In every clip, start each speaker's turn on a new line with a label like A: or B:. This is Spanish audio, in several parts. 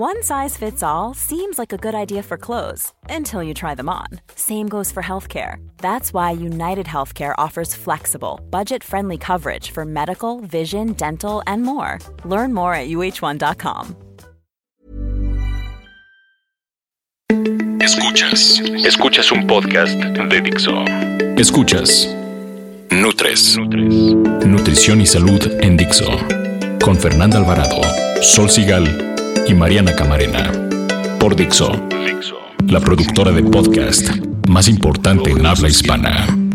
A: One size fits all seems like a good idea for clothes until you try them on. Same goes for healthcare. That's why United Healthcare offers flexible, budget friendly coverage for medical, vision, dental, and more. Learn more at uh1.com.
B: Escuchas. Escuchas un podcast de Dixo. Escuchas. Nutres. Nutrición y salud en Dixo. Con Fernanda Alvarado, Sol Sigal y Mariana Camarena. Por Dixo. La productora de podcast más importante en habla hispana.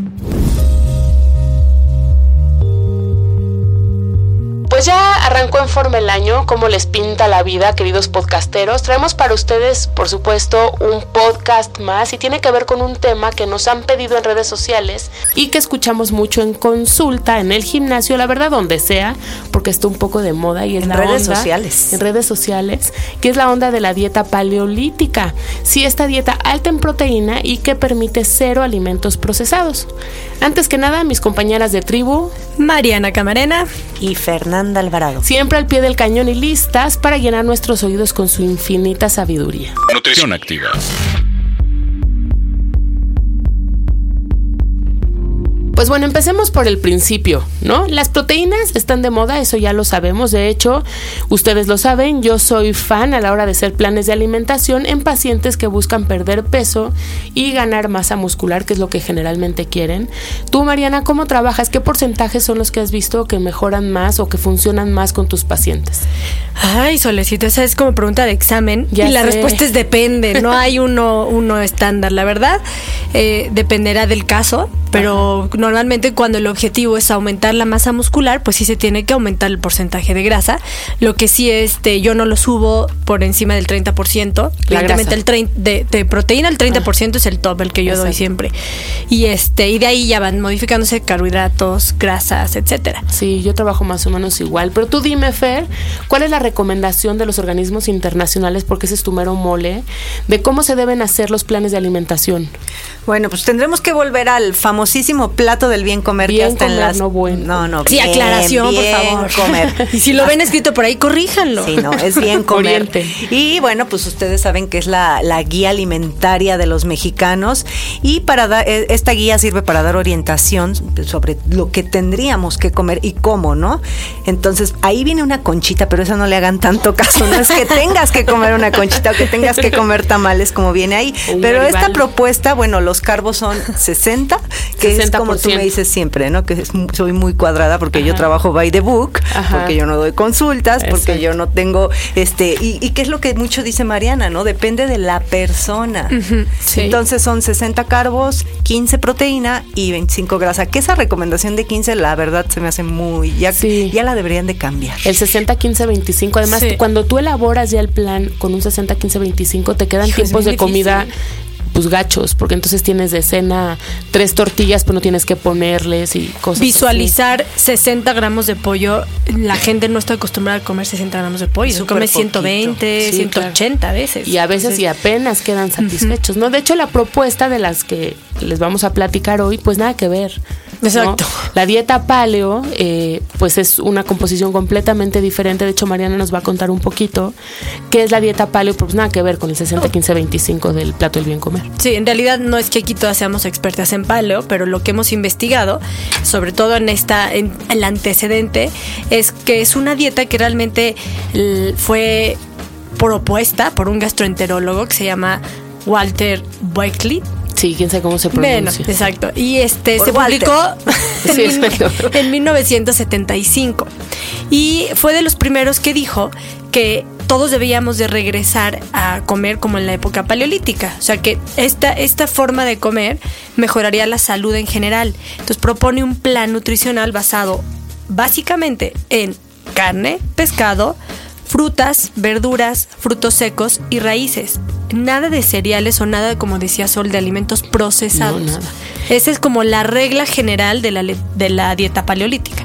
C: Arrancó en forma el año, ¿cómo les pinta la vida, queridos podcasteros? Traemos para ustedes, por supuesto, un podcast más y tiene que ver con un tema que nos han pedido en redes sociales y que escuchamos mucho en consulta, en el gimnasio, la verdad, donde sea, porque está un poco de moda y es
D: En
C: la
D: redes
C: onda-
D: sociales.
C: En redes sociales, que es la onda de la dieta paleolítica. Sí, esta dieta alta en proteína y que permite cero alimentos procesados. Antes que nada, mis compañeras de tribu,
E: Mariana Camarena.
D: Y Fernanda Alvarado.
C: Siempre al pie del cañón y listas para llenar nuestros oídos con su infinita sabiduría.
B: Nutrición activa.
C: Pues bueno, empecemos por el principio, ¿no? Las proteínas están de moda, eso ya lo sabemos. De hecho, ustedes lo saben, yo soy fan a la hora de hacer planes de alimentación en pacientes que buscan perder peso y ganar masa muscular, que es lo que generalmente quieren. Tú, Mariana, ¿cómo trabajas? ¿Qué porcentajes son los que has visto que mejoran más o que funcionan más con tus pacientes?
E: Ay, Solecito, esa es como pregunta de examen.
C: Ya
E: y la respuesta es depende. No hay uno, uno estándar. La verdad, eh, dependerá del caso. Pero normalmente cuando el objetivo es aumentar la masa muscular, pues sí se tiene que aumentar el porcentaje de grasa. Lo que sí, este, yo no lo subo por encima del 30%.
C: La
E: Evidentemente
C: grasa.
E: el 30 de, de proteína, el 30% es el top, el que yo doy siempre. Y este, y de ahí ya van modificándose carbohidratos, grasas, etcétera.
C: Sí, yo trabajo más o menos igual. Pero tú dime, Fer, ¿cuál es la recomendación de los organismos internacionales, porque ese es tu mero mole, de cómo se deben hacer los planes de alimentación?
D: Bueno, pues tendremos que volver al famosísimo plato del bien comer
C: Bien
D: que hasta en
C: comer,
D: las
C: no bueno.
D: No, no,
E: Sí,
D: bien,
E: aclaración, por favor.
D: comer.
E: y si lo ven escrito por ahí, corríjanlo.
D: Sí, no, es bien comer.
C: Oriente.
D: Y bueno, pues ustedes saben que es la, la guía alimentaria de los mexicanos y para dar eh, esta guía sirve para dar orientación sobre lo que tendríamos que comer y cómo, ¿no? Entonces, ahí viene una conchita, pero eso no le hagan tanto caso, no es que tengas que comer una conchita o que tengas que comer tamales como viene ahí, pero esta propuesta, bueno, los carbos son 60, que es como tú
C: 60%.
D: me dices siempre, ¿no? Que es soy muy cuadrada porque yo trabajo by the book,
C: Ajá.
D: porque yo no doy consultas, porque yo no tengo este y, y qué es lo que mucho dice Mariana, ¿no? Depende de la persona.
E: sí.
D: Entonces son 60 carbos, 15 proteína y 25 grasa. Que esa recomendación de 15 la verdad se me hace muy ya
C: Sí.
D: ya la deberían de cambiar.
C: El 60-15-25. Además,
E: Sí.
C: cuando tú elaboras ya el plan con un 60-15-25, te quedan
E: Hijo, es
C: tiempos de comida. Pues gachos, porque entonces tienes de cena tres tortillas, pero no tienes que ponerles y cosas así.
E: Visualizar 60 gramos de pollo. La gente no está acostumbrada a comer 60 gramos de pollo. Se come
D: poquito.
E: 120,
C: Sí,
E: 180 a veces.
C: Y a veces
E: Entonces,
C: y apenas quedan satisfechos, ¿no? De hecho, la propuesta de las que les vamos a platicar hoy, pues nada que ver. ¿No?
E: Exacto.
C: La dieta paleo, eh, pues es una composición completamente diferente. De hecho, Mariana nos va a contar un poquito qué es la dieta paleo, pues nada que ver con el 60-15-25 del plato del bien comer.
E: Sí, en realidad no es que aquí todas seamos expertas en paleo, pero lo que hemos investigado, sobre todo en esta, en el antecedente, es que es una dieta que realmente l- fue propuesta por un gastroenterólogo que se llama Walter Buckley.
C: Sí, quién sabe cómo se
E: Bueno,
C: pronuncia.
E: exacto. Y este
D: Por
E: se
D: Walter.
E: publicó
C: Sí,
E: en, en 1975. Y fue de los primeros que dijo que todos debíamos de regresar a comer como en la época paleolítica. O sea que esta, esta forma de comer mejoraría la salud en general. Entonces propone un plan nutricional basado básicamente en carne, pescado, frutas, verduras, frutos secos y raíces. Nada de cereales o nada, como decía Sol, de alimentos procesados.
C: No, nada.
E: Esa es como la regla general de la, de la dieta paleolítica.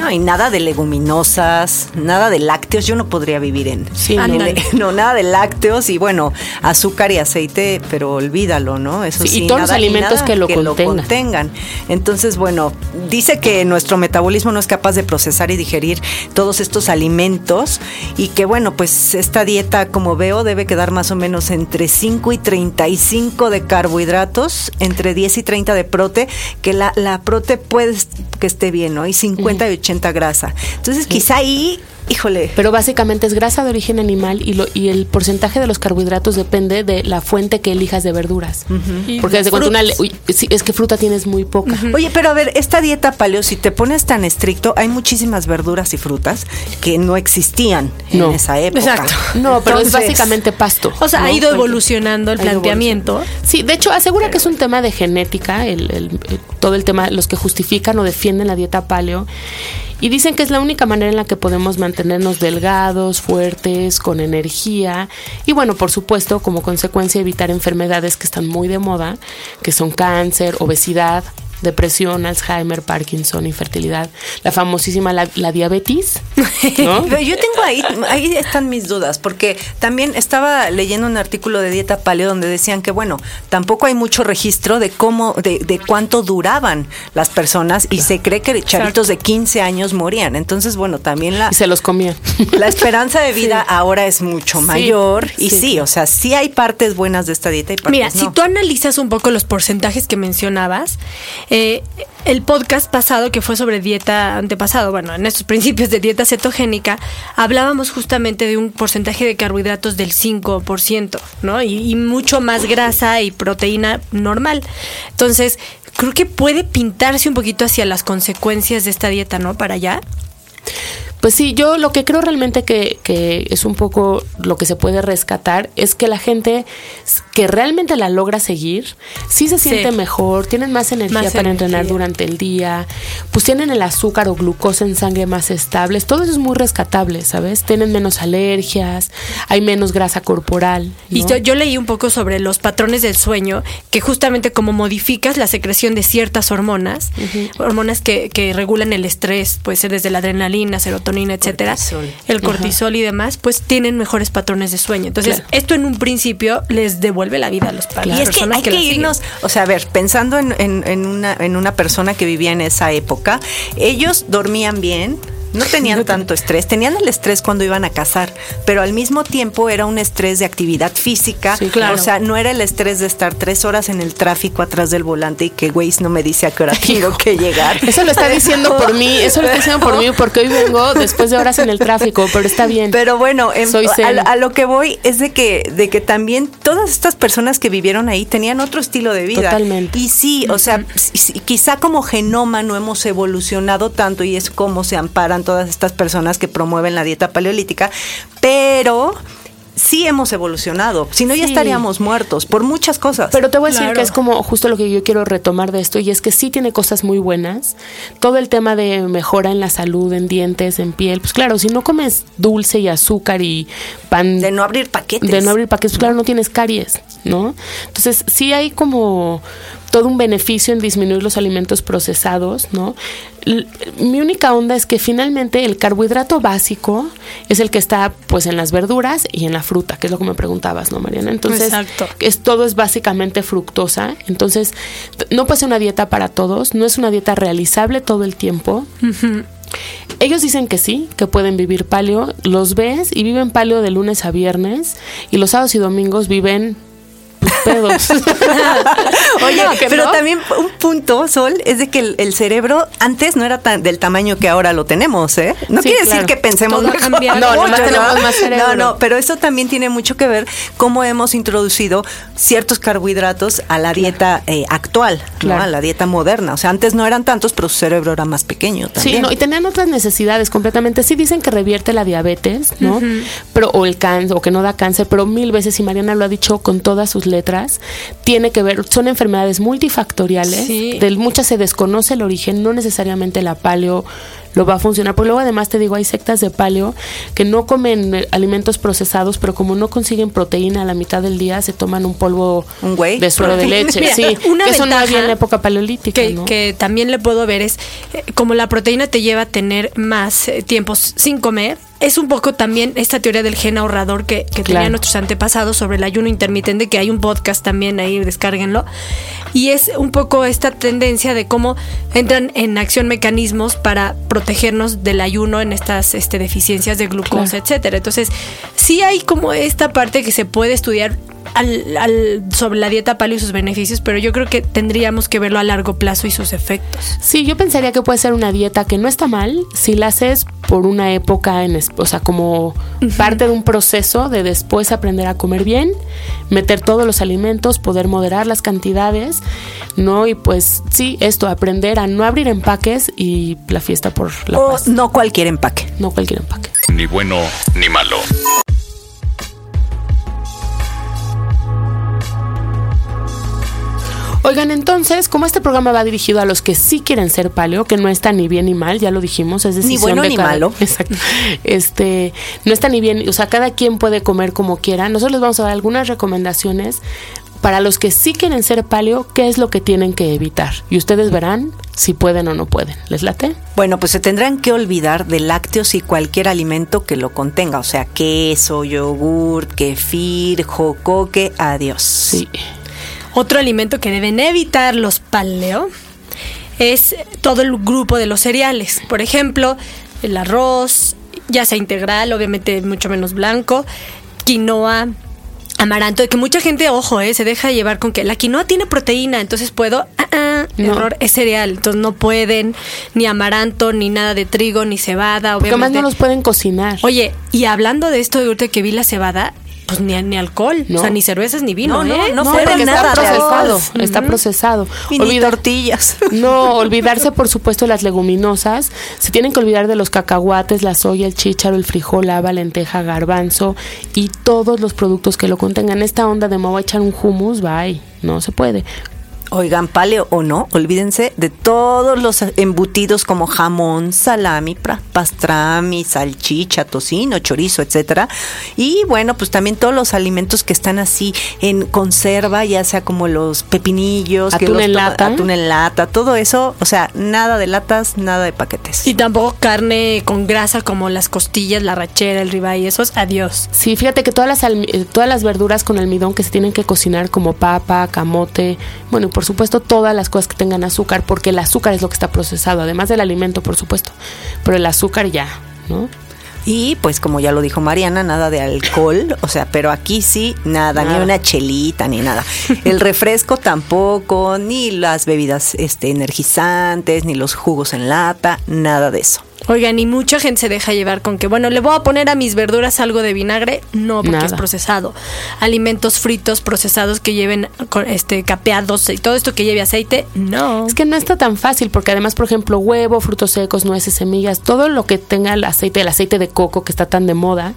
D: No, y nada de leguminosas, nada de lácteos. Yo no podría vivir en.
C: Sí, no.
D: no, nada de lácteos y bueno, azúcar y aceite, pero olvídalo, ¿no? Eso
C: Sí,
D: sí,
C: y todos los
D: nada-
C: alimentos
D: nada
C: que lo contengan.
D: contengan. Entonces, bueno, dice que nuestro metabolismo no es capaz de procesar y digerir todos estos alimentos y que bueno, pues esta dieta, como veo, debe quedar más o menos entre 5 y 35 de carbohidratos, entre 10 y 30 de prote, que la, la prote puede que esté bien, ¿no? Y 50 y 80 grasa. Entonces, quizá ahí, híjole,
C: Pero básicamente es grasa de origen animal y, lo, y el porcentaje de los carbohidratos depende de la fuente que elijas de verduras.
E: Y
C: Porque desde cuando una... uy, sí, es que fruta tienes muy poca.
D: Oye, pero a ver, esta dieta paleo, si te pones tan estricto, hay muchísimas verduras y frutas que no existían
C: No.
D: en esa época.
E: Exacto.
C: No, pero es básicamente pasto.
E: O sea,
C: ¿no?
E: ha ido evolucionando el planteamiento.
C: Sí, de hecho, asegura que es un tema de genética, el, el- todo el tema, los que justifican o defienden la dieta paleo. Y dicen que es la única manera en la que podemos mantenernos delgados, fuertes, con energía. Y bueno, por supuesto, como consecuencia, evitar enfermedades que están muy de moda, que son cáncer, obesidad, depresión, Alzheimer, Parkinson, infertilidad, la famosísima la, la diabetes. ¿no?
D: Pero yo tengo ahí, ahí están mis dudas, porque también estaba leyendo un artículo de dieta paleo donde decían que, bueno, tampoco hay mucho registro de cómo, de, de cuánto duraban las personas y se cree que chavitos de 15 años morían. Entonces, bueno, también la,
C: Y se los comían.
D: la esperanza de vida ahora es mucho mayor y
C: sí.
D: sí, o sea, sí hay partes buenas de esta dieta y partes
E: Mira,
D: no.
E: si tú analizas un poco los porcentajes que mencionabas, eh, el podcast pasado que fue sobre dieta antepasado, bueno, en estos principios de dieta cetogénica, hablábamos justamente de un porcentaje de carbohidratos del 5%, ¿no? Y, y mucho más grasa y proteína normal. Entonces, creo que puede pintarse un poquito hacia las consecuencias de esta dieta, ¿no? Para allá.
C: Pues sí, yo lo que creo realmente que, que es un poco lo que se puede rescatar es que la gente que realmente la logra seguir, sí se siente
E: Sí.
C: mejor, tienen más energía
E: Más
C: para entrenar durante el día, pues tienen el azúcar o glucosa en sangre más estables, todo eso es muy rescatable, ¿sabes? Tienen menos alergias, hay menos grasa corporal.
E: Y yo, yo leí un poco sobre los patrones del sueño, que justamente como modificas la secreción de ciertas hormonas, hormonas que, que regulan el estrés, puede ser desde la adrenalina, serotonina, etcétera,
D: Cortisol.
E: el cortisol y demás, pues tienen mejores patrones de sueño. Entonces,
C: Claro.
E: esto en un principio les devuelve la vida a los pa-
D: Y es que hay que,
E: siguen.
D: irnos, o sea, a ver, pensando en, en- en una, en una persona que vivía en esa época, ellos dormían bien. No tenían tanto estrés, tenían el estrés cuando iban a cazar, pero al mismo tiempo era un estrés de actividad física,
C: Sí, claro.
D: o sea, no era el estrés de estar tres horas en el tráfico atrás del volante y que Waze no me dice a qué hora tengo que llegar.
C: Eso lo está diciendo por mí, eso lo está diciendo por mí porque hoy vengo después de horas en el tráfico, pero está bien.
D: Pero bueno, em,
C: Soy
D: a, a lo que voy es de que, de que también todas estas personas que vivieron ahí tenían otro estilo de vida.
C: Totalmente.
D: Y sí, o sea, quizá como genoma no hemos evolucionado tanto y es como se amparan todas estas personas que promueven la dieta paleolítica, pero sí hemos evolucionado. Si no, ya
C: Sí.
D: estaríamos muertos por muchas cosas.
C: Pero te voy a decir
E: Claro.
C: que es como justo lo que yo quiero retomar de esto y es que sí tiene cosas muy buenas. Todo el tema de mejora en la salud, en dientes, en piel. Pues claro, si no comes dulce y azúcar y pan
D: de no abrir paquetes.
C: de no abrir paquetes, pues claro, no tienes caries, ¿no? Entonces, sí hay como todo un beneficio en disminuir los alimentos procesados, ¿no? L- mi única onda es que finalmente el carbohidrato básico es el que está pues en las verduras y en la fruta, que es lo que me preguntabas, ¿no, Mariana? Entonces,
E: Exacto.
C: es todo es básicamente fructosa, entonces no puede ser una dieta para todos, no es una dieta realizable todo el tiempo. Ellos dicen que sí, que pueden vivir paleo. Los ves y viven paleo de lunes a viernes. Y los sábados y domingos viven pedos.
D: Oye,
C: No,
D: pero
C: no.
D: también un punto, Sol, es de que el, el cerebro antes no era tan del tamaño que ahora lo tenemos, ¿eh? No
C: Sí,
D: quiere
C: claro.
D: decir que pensemos
E: Todo
D: mejor.
E: cambiado.
C: No,
D: mucho,
C: nomás tenemos más cerebro.
D: No, no, pero eso también tiene mucho que ver cómo hemos introducido ciertos carbohidratos a la dieta eh, actual, ¿no? A la dieta moderna. O sea, antes no eran tantos, pero su cerebro era más pequeño también.
C: Sí, no, y tenían otras necesidades completamente. Sí dicen que revierte la diabetes, ¿no? Pero o el cáncer o que no da cáncer, pero mil veces y Mariana lo ha dicho con todas sus letras, tiene que ver son enfermedades multifactoriales,
E: Sí.
C: del muchas se desconoce el origen, no necesariamente la paleo lo va a funcionar. Porque luego además te digo, hay sectas de paleo que no comen eh, alimentos procesados, pero como no consiguen proteína a la mitad del día, se toman un polvo de suero de leche.
E: Mira,
C: sí,
E: una
C: que eso no
E: ventaja
C: había en la época paleolítica.
E: que,
C: ¿no?
E: que también le puedo ver es eh, como la proteína te lleva a tener más eh, tiempos sin comer. Es un poco también esta teoría del gen ahorrador que, que
C: Claro.
E: tenían nuestros antepasados sobre el ayuno intermitente, que hay un podcast también ahí, descárguenlo. Y es un poco esta tendencia de cómo entran en acción mecanismos para protegernos del ayuno en estas este, deficiencias de glucosa,
C: Claro.
E: etcétera. Entonces, sí hay como esta parte que se puede estudiar al- al- sobre la dieta paleo y sus beneficios, pero yo creo que tendríamos que verlo a largo plazo y sus efectos.
C: Sí, yo pensaría que puede ser una dieta que no está mal si la haces por una época, en, es- o sea, como parte de un proceso de después aprender a comer bien, meter todos los alimentos, poder moderar las cantidades, ¿no? Y pues sí, esto, aprender a no abrir empaques y la fiesta por la
D: O
C: paz.
D: no cualquier empaque.
C: No cualquier empaque.
B: Ni bueno ni malo.
C: Oigan, entonces, como este programa va dirigido a los que sí quieren ser paleo, que no está ni bien ni mal, ya lo dijimos, es decisión
D: bueno
C: de
D: ni
C: cada-
D: malo.
C: Exacto. Este, no está ni bien, o sea, cada quien puede comer como quiera. Nosotros les vamos a dar algunas recomendaciones para los que sí quieren ser paleo, qué es lo que tienen que evitar. Y ustedes verán si pueden o no pueden. ¿Les late?
D: Bueno, pues se tendrán que olvidar de lácteos y cualquier alimento que lo contenga, o sea, queso, yogur, kefir, jocoque, adiós.
C: Sí.
E: Otro alimento que deben evitar los paleo es todo el grupo de los cereales. Por ejemplo, el arroz, ya sea integral, obviamente mucho menos blanco, quinoa, amaranto, que mucha gente, ojo, eh, se deja llevar con que la quinoa tiene proteína, entonces puedo, ah, ah,
C: No.
E: error, es cereal, entonces no pueden ni amaranto, ni nada de trigo, ni cebada,
C: Porque además
E: obviamente.
C: no los pueden cocinar.
E: Oye, y hablando de esto, de ahorita que vi la cebada, pues ni, ni alcohol,
C: No.
E: o sea, ni cervezas ni vino,
D: No, no,
E: ¿eh?
D: no
C: no, porque
D: nada
C: está procesado. Está procesado.
D: Y ni tortillas.
C: No, olvidarse por supuesto de las leguminosas. Se tienen que olvidar de los cacahuates, la soya, el chícharo, el frijol, haba, lenteja, garbanzo y todos los productos que lo contengan. Esta onda de me voy a echar un hummus, bye. No se puede.
D: Oigan, paleo o no, olvídense de todos los embutidos como jamón, salami, pastrami, salchicha, tocino, chorizo, etcétera. Y bueno, pues también todos los alimentos que están así en conserva, ya sea como los pepinillos, que
C: Atún
D: los
C: en lata.
D: atún en lata, todo eso, o sea, nada de latas, nada de paquetes.
E: Y tampoco carne con grasa como las costillas, la rachera, el ribeye, esos, adiós.
C: Sí, fíjate que todas las, almi- todas las verduras con almidón que se tienen que cocinar como papa, camote, bueno, por supuesto todas las cosas que tengan azúcar, porque el azúcar es lo que está procesado, además del alimento, por supuesto. Pero el azúcar ya, ¿no?
D: Y pues como ya lo dijo Mariana, nada de alcohol, o sea, pero aquí sí, nada,
C: Nada.
D: ni una chelita, ni nada. El refresco tampoco, ni las bebidas este, energizantes, ni los jugos en lata, nada de eso.
E: Oigan, y mucha gente se deja llevar con que, bueno, le voy a poner a mis verduras algo de vinagre. No, porque
C: Nada.
E: es procesado. Alimentos fritos, procesados que lleven este capeados y todo esto que lleve aceite, no.
C: Es que no está tan fácil porque además, por ejemplo, huevo, frutos secos, nueces, semillas, todo lo que tenga el aceite, el aceite de coco que está tan de moda,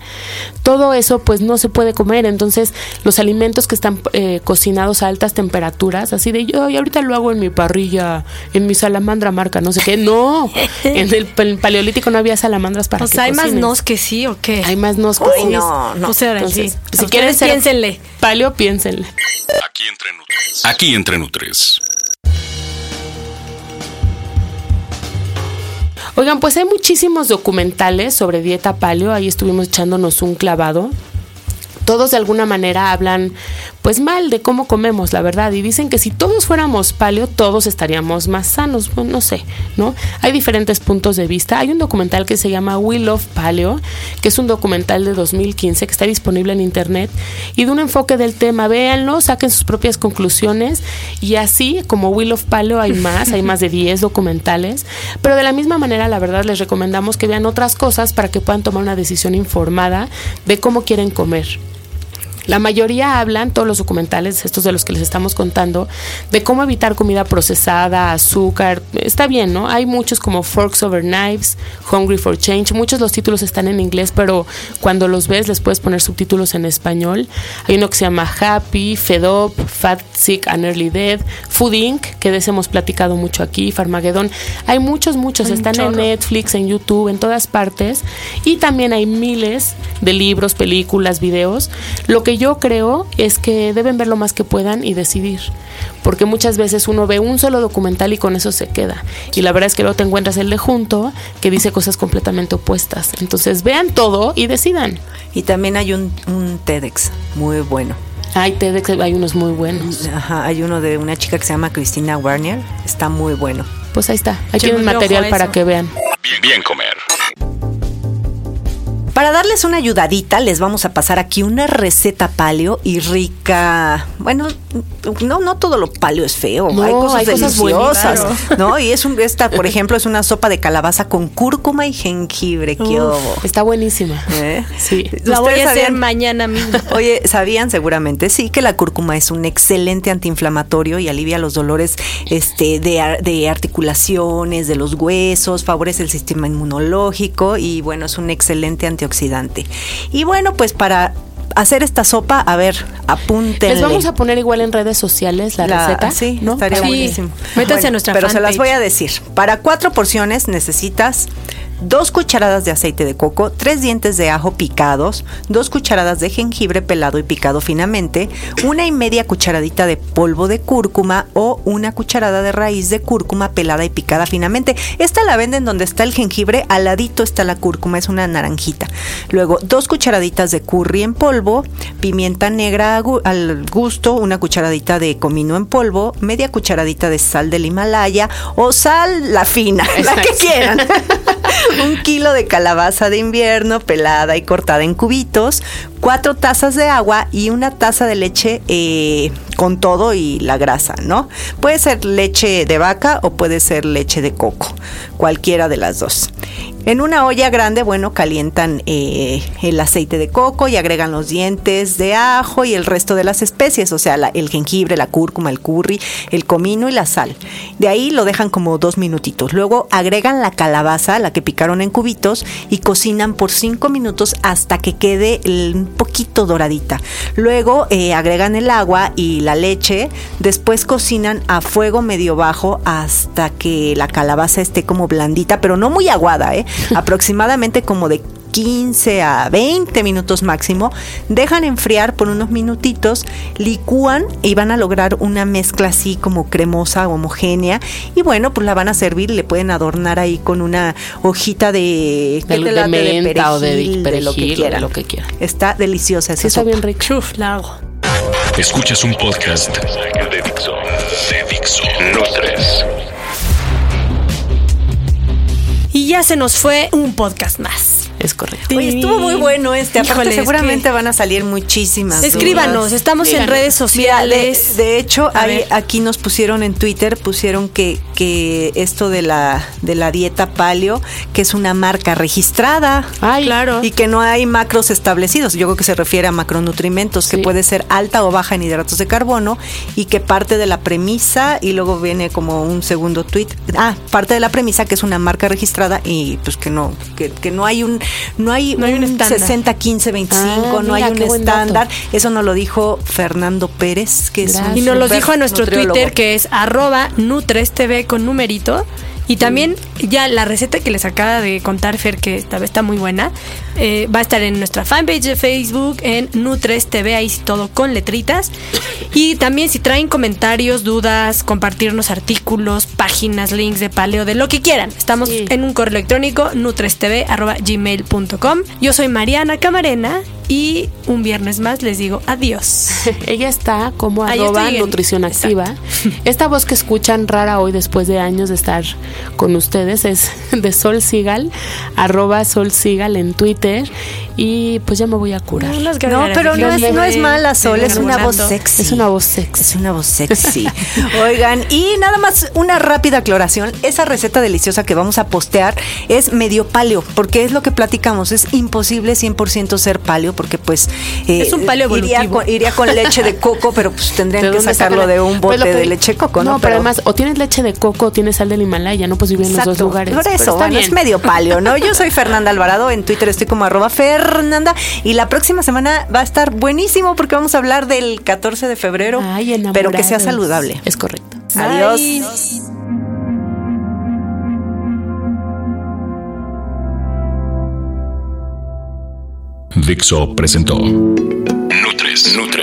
C: todo eso pues no se puede comer. Entonces, los alimentos que están eh, cocinados a altas temperaturas, así de yo y ahorita lo hago en mi parrilla, en mi salamandra marca, no sé qué, no. En el, el paleolítico no había salamandras para
E: o
C: que
E: sea, hay más nos que sí o qué.
C: Hay más nos que
D: Ay,
C: sí.
D: no, no.
E: O sea,
C: Entonces,
E: sí.
C: si quieren ser
E: piénsenle.
C: paleo, piénsenle.
B: Aquí entre Nutres. Aquí entre Nutres.
C: Oigan, pues hay muchísimos documentales sobre dieta paleo, ahí estuvimos echándonos un clavado. Todos de alguna manera hablan pues mal de cómo comemos, la verdad, y dicen que si todos fuéramos paleo, todos estaríamos más sanos, bueno, no sé, ¿no? Hay diferentes puntos de vista. Hay un documental que se llama We Love Paleo, que es un documental de 2015 que está disponible en internet y de un enfoque del tema. Véanlo, saquen sus propias conclusiones y así como We Love Paleo hay más, hay más de 10 documentales, pero de la misma manera, la verdad, les recomendamos que vean otras cosas para que puedan tomar una decisión informada de cómo quieren comer. La mayoría hablan, todos los documentales, estos de los que les estamos contando, de cómo evitar comida procesada, azúcar. Está bien, ¿no? Hay muchos como Forks Over Knives, Hungry for Change. Muchos de los títulos están en inglés, pero cuando los ves les puedes poner subtítulos en español. Hay uno que se llama Happy, Fed Up, Fat, Sick and Early Dead, Food Inc., que de ese hemos platicado mucho aquí, Farmageddon. Hay muchos, muchos. están en Netflix, en YouTube, en todas partes. Y también hay miles de libros, películas, videos. Lo que yo creo es que deben ver lo más que puedan y decidir. Porque muchas veces uno ve un solo documental y con eso se queda. Y la verdad es que luego te encuentras el de junto que dice cosas completamente opuestas. Entonces vean todo y decidan.
D: Y también hay un, TEDx muy bueno.
C: Hay TEDx, hay unos muy buenos.
D: Ajá, hay uno de una chica que se llama Cristina Warner. Está muy bueno.
C: Pues ahí está. Aquí hay un material para que vean.
B: Bien, bien comer.
D: Para darles una ayudadita, les vamos a pasar aquí una receta paleo y rica. Bueno, no, no todo lo paleo es feo. hay cosas deliciosas. ¿no? Y es un, esta, por ejemplo, es una sopa de calabaza con cúrcuma y jengibre. ¡Qué
C: Está buenísima. ¿Eh?
E: Sí. La voy a hacer mañana mismo.
D: Oye, ¿sabían seguramente? Sí, que la cúrcuma es un excelente antiinflamatorio y alivia los dolores este, de, de articulaciones, de los huesos, favorece el sistema inmunológico y bueno, es un excelente antioxidante oxidante. Y bueno, pues para hacer esta sopa, a ver, apúntenle.
C: Les vamos a poner igual en redes sociales la, receta.
D: Sí, ¿no? estaría buenísimo.
E: Métanse a nuestra
D: Pero se las voy a decir. Para cuatro porciones necesitas dos cucharadas de aceite de coco, tres dientes de ajo picados, dos cucharadas de jengibre pelado y picado finamente, una y media cucharadita de polvo de cúrcuma o una cucharada de raíz de cúrcuma pelada y picada finamente. Esta la venden donde está el jengibre, al ladito está la cúrcuma, es una naranjita. Luego, dos cucharaditas de curry en polvo, pimienta negra al gusto, una cucharadita de comino en polvo, media cucharadita de sal del Himalaya o sal la fina, la que quieran. un kilo de calabaza de invierno pelada y cortada en cubitos, cuatro tazas de agua y una taza de leche eh, con todo y la grasa, ¿no? Puede ser leche de vaca o puede ser leche de coco, cualquiera de las dos. En una olla grande, bueno, calientan eh, el aceite de coco y agregan los dientes de ajo y el resto de las especies, o sea, el jengibre, la cúrcuma, el curry, el comino y la sal. De ahí lo dejan como dos minutitos. Luego agregan la calabaza, la que picaron en cubitos, y cocinan por cinco minutos hasta que quede un poquito doradita. Luego eh, agregan el agua y la leche. Después cocinan a fuego medio bajo hasta que la calabaza esté como blandita, pero no muy aguada, ¿eh? aproximadamente como de 15 a 20 minutos máximo, dejan enfriar por unos minutitos, licúan y van a lograr una mezcla así como cremosa, homogénea y bueno, pues la van a servir, le pueden adornar ahí con una hojita de,
C: de, de, menta o de perejil, lo que quieran. Lo que
D: Está deliciosa esa
C: Está bien rico. la hago.
B: Escuchas un podcast de Dixo. De Dixo. Nutres.
E: Y ya se nos fue un podcast más.
C: Es correcto.
D: Oye, estuvo muy bueno este. Aparte, seguramente van a salir muchísimas.
E: Escríbanos, estamos en redes sociales.
D: de, hecho, aquí nos pusieron en Twitter, pusieron que, que esto de la, de la dieta paleo, que es una marca registrada.
E: Ay, claro.
D: Y que no hay macros establecidos. Yo creo que se refiere a macronutrimentos, que puede ser alta o baja en hidratos de carbono y que parte de la premisa, y luego viene como un segundo tweet. Ah, parte de la premisa que es una marca registrada y pues que no, que, que no hay un no hay, un, 60, 15, 25, no hay un estándar. Eso nos lo dijo Fernando Pérez, que es
E: Y nos lo dijo a nuestro Twitter, que es arroba NutresTV con numerito. Y también ya la receta que les acaba de contar Fer, que esta vez está muy buena, eh, va a estar en nuestra fanpage de Facebook, en Nutres TV, ahí todo con letritas. Y también si traen comentarios, dudas, compartirnos artículos, páginas, links de paleo, de lo que quieran. Estamos en un correo electrónico, nutrestv.gmail.com. Yo soy Mariana Camarena y un viernes más les digo adiós.
C: Ella está como arroba nutrición activa. Esta voz que escuchan rara hoy después de años de estar con ustedes es de Sol Sigal, arroba Sol Sigal en Twitter. Y pues ya me voy a curar.
D: No, pero no es, no es mala, Sol, es una voz sexy.
C: Es una voz sexy.
D: Es una voz sexy. Oigan, y nada más una rápida aclaración. Esa receta deliciosa que vamos a postear es medio paleo, porque es lo que platicamos. Es imposible 100% ser paleo, porque pues...
E: Eh, es un paleo
D: iría con, iría con, leche de coco, pero pues tendrían que sacarlo de un pues bote de leche de coco, ¿no?
C: No, pero, además, o tienes leche de coco o tienes sal del Himalaya, no puedes vivir en los dos lugares.
D: Por eso, bueno, es medio paleo, ¿no? Yo soy Fernanda Alvarado, en Twitter estoy como arroba Fernanda, y la próxima semana va a estar buenísimo porque vamos a hablar del 14 de febrero, pero que sea saludable.
C: Es correcto.
D: Adiós.
B: Dixo presentó Nutres. Nutres.